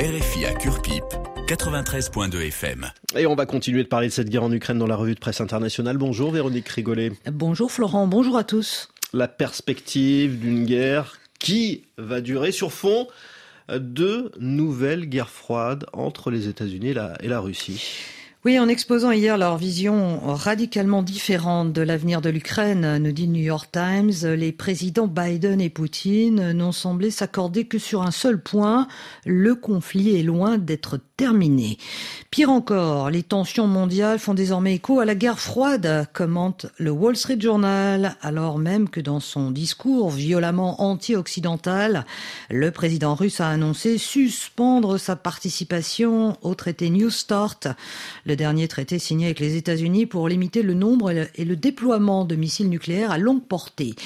RFI à Curpip, 93.2 FM. Et on va continuer de parler de cette guerre en Ukraine dans la revue de presse internationale. Bonjour Véronique Rigolet. Bonjour Florent, bonjour à tous. La perspective d'une guerre qui va durer sur fond de nouvelles guerres froides entre les États-Unis et la Russie. Oui, en exposant hier leur vision radicalement différente de l'avenir de l'Ukraine, nous dit New York Times, les présidents Biden et Poutine n'ont semblé s'accorder que sur un seul point, le conflit est loin d'être terminé. Pire encore, les tensions mondiales font désormais écho à la guerre froide, commente le Wall Street Journal, alors même que dans son discours violemment anti-occidental, le président russe a annoncé suspendre sa participation au traité New Start le dernier traité signé avec les États-Unis pour limiter le nombre et le déploiement de missiles nucléaires à longue portée.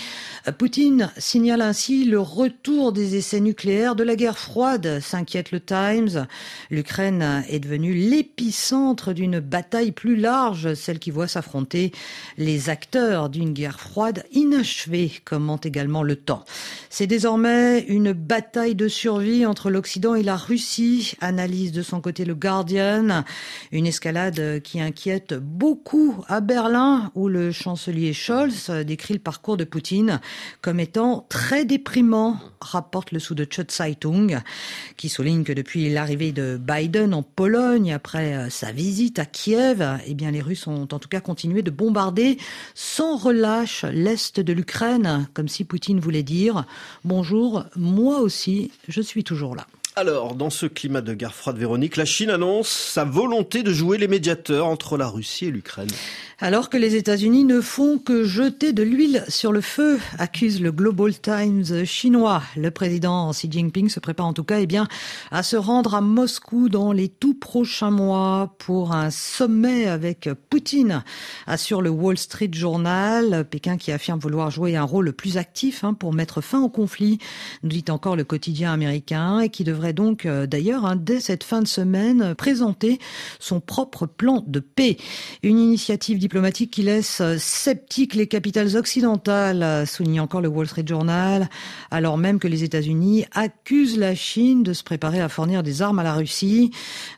Poutine signale ainsi le retour des essais nucléaires de la guerre froide, s'inquiète le Times. L'Ukraine est devenue l'épicentre d'une bataille plus large, celle qui voit s'affronter les acteurs d'une guerre froide inachevée, commente également le temps. C'est désormais une bataille de survie entre l'Occident et la Russie, analyse de son côté le Guardian. Une escalade qui inquiète beaucoup à Berlin, où le chancelier Scholz décrit le parcours de Poutine comme étant très déprimant, rapporte le de Zeitung, qui souligne que depuis l'arrivée de Biden en Pologne, après euh, sa visite à Kiev, eh les Russes ont en tout cas continué de bombarder sans relâche l'est de l'Ukraine, comme si Poutine voulait dire bonjour, moi aussi, je suis toujours là. Alors, dans ce climat de guerre froide, Véronique, la Chine annonce sa volonté de jouer les médiateurs entre la Russie et l'Ukraine. Alors que les États-Unis ne font que jeter de l'huile sur le feu, accuse le Global Times chinois. Le président Xi Jinping se prépare en tout cas eh bien, à se rendre à Moscou dans les tout prochains mois pour un sommet avec Poutine, assure le Wall Street Journal. Pékin qui affirme vouloir jouer un rôle plus actif hein, pour mettre fin au conflit, nous dit encore le quotidien américain, et qui devrait donc euh, d'ailleurs hein, dès cette fin de semaine présenter son propre plan de paix. Une initiative diplomatique qui laisse sceptiques les capitales occidentales, souligne encore le Wall Street Journal, alors même que les États-Unis accusent la Chine de se préparer à fournir des armes à la Russie.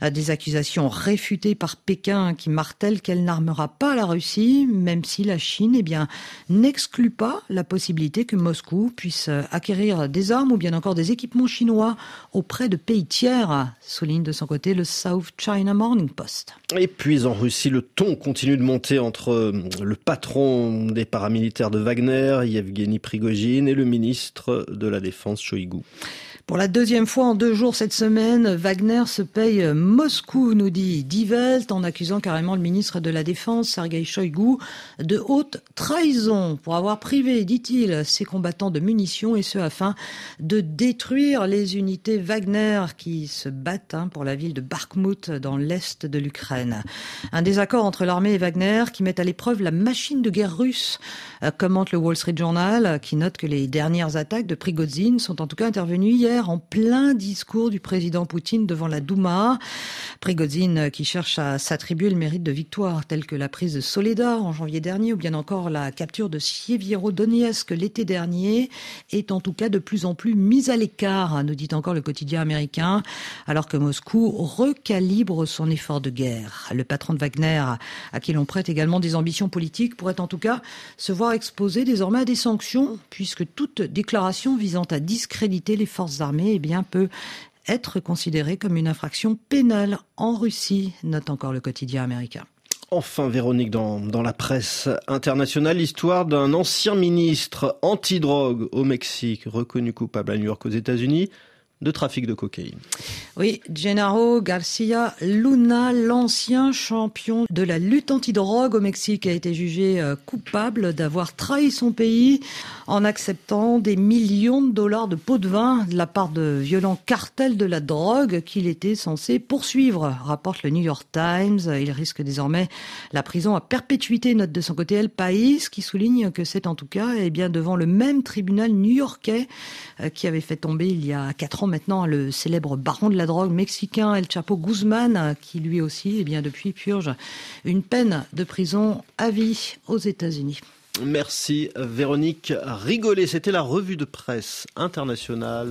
Des accusations réfutées par Pékin qui martèlent qu'elle n'armera pas la Russie, même si la Chine eh bien, n'exclut pas la possibilité que Moscou puisse acquérir des armes ou bien encore des équipements chinois auprès de pays tiers, souligne de son côté le South China Morning Post. Et puis en Russie, le ton continue de monter entre euh, le patron des paramilitaires de Wagner, Yevgeny Prigogine, et le ministre de la Défense, Shoigu. Pour la deuxième fois en deux jours cette semaine, Wagner se paye Moscou, nous dit Die Welt, en accusant carrément le ministre de la Défense, Sergei Shoigu, de haute trahison pour avoir privé, dit-il, ses combattants de munitions et ce afin de détruire les unités Wagner qui se battent hein, pour la ville de Bakhmut dans l'est de l'Ukraine. Un désaccord entre l'armée et Wagner qui met à l'épreuve la machine de guerre russe, euh, commente le Wall Street Journal, qui note que les dernières attaques de Prigozhin sont en tout cas intervenues hier en plein discours du président Poutine devant la Douma. Prigozhin qui cherche à s'attribuer le mérite de victoires telles que la prise de Soledar en janvier dernier ou bien encore la capture de Sieviero-Donetsk l'été dernier est en tout cas de plus en plus mise à l'écart, nous dit encore le quotidien américain, alors que Moscou recalibre son effort de guerre. Le patron de Wagner, à qui l'on prête également des ambitions politiques, pourrait en tout cas se voir exposé désormais à des sanctions, puisque toute déclaration visant à discréditer les forces armées eh bien, peut être considéré comme une infraction pénale en Russie, note encore le quotidien américain. Enfin, Véronique, dans, dans la presse internationale, l'histoire d'un ancien ministre anti-drogue au Mexique, reconnu coupable à New York aux États-Unis, de trafic de cocaïne. Oui, Gennaro Garcia Luna, l'ancien champion de la lutte antidrogue au Mexique, a été jugé euh, coupable d'avoir trahi son pays en acceptant des millions de dollars de pots de vin de la part de violents cartels de la drogue qu'il était censé poursuivre, rapporte le New York Times. Il risque désormais la prison à perpétuité, note de son côté El País, qui souligne que c'est en tout cas eh bien, devant le même tribunal new-yorkais euh, qui avait fait tomber il y a quatre ans maintenant le célèbre baron de la drogue mexicain El Chapo Guzman, qui lui aussi, eh bien, depuis purge une peine de prison à vie aux États-Unis. Merci Véronique Rigolet. C'était la revue de presse internationale.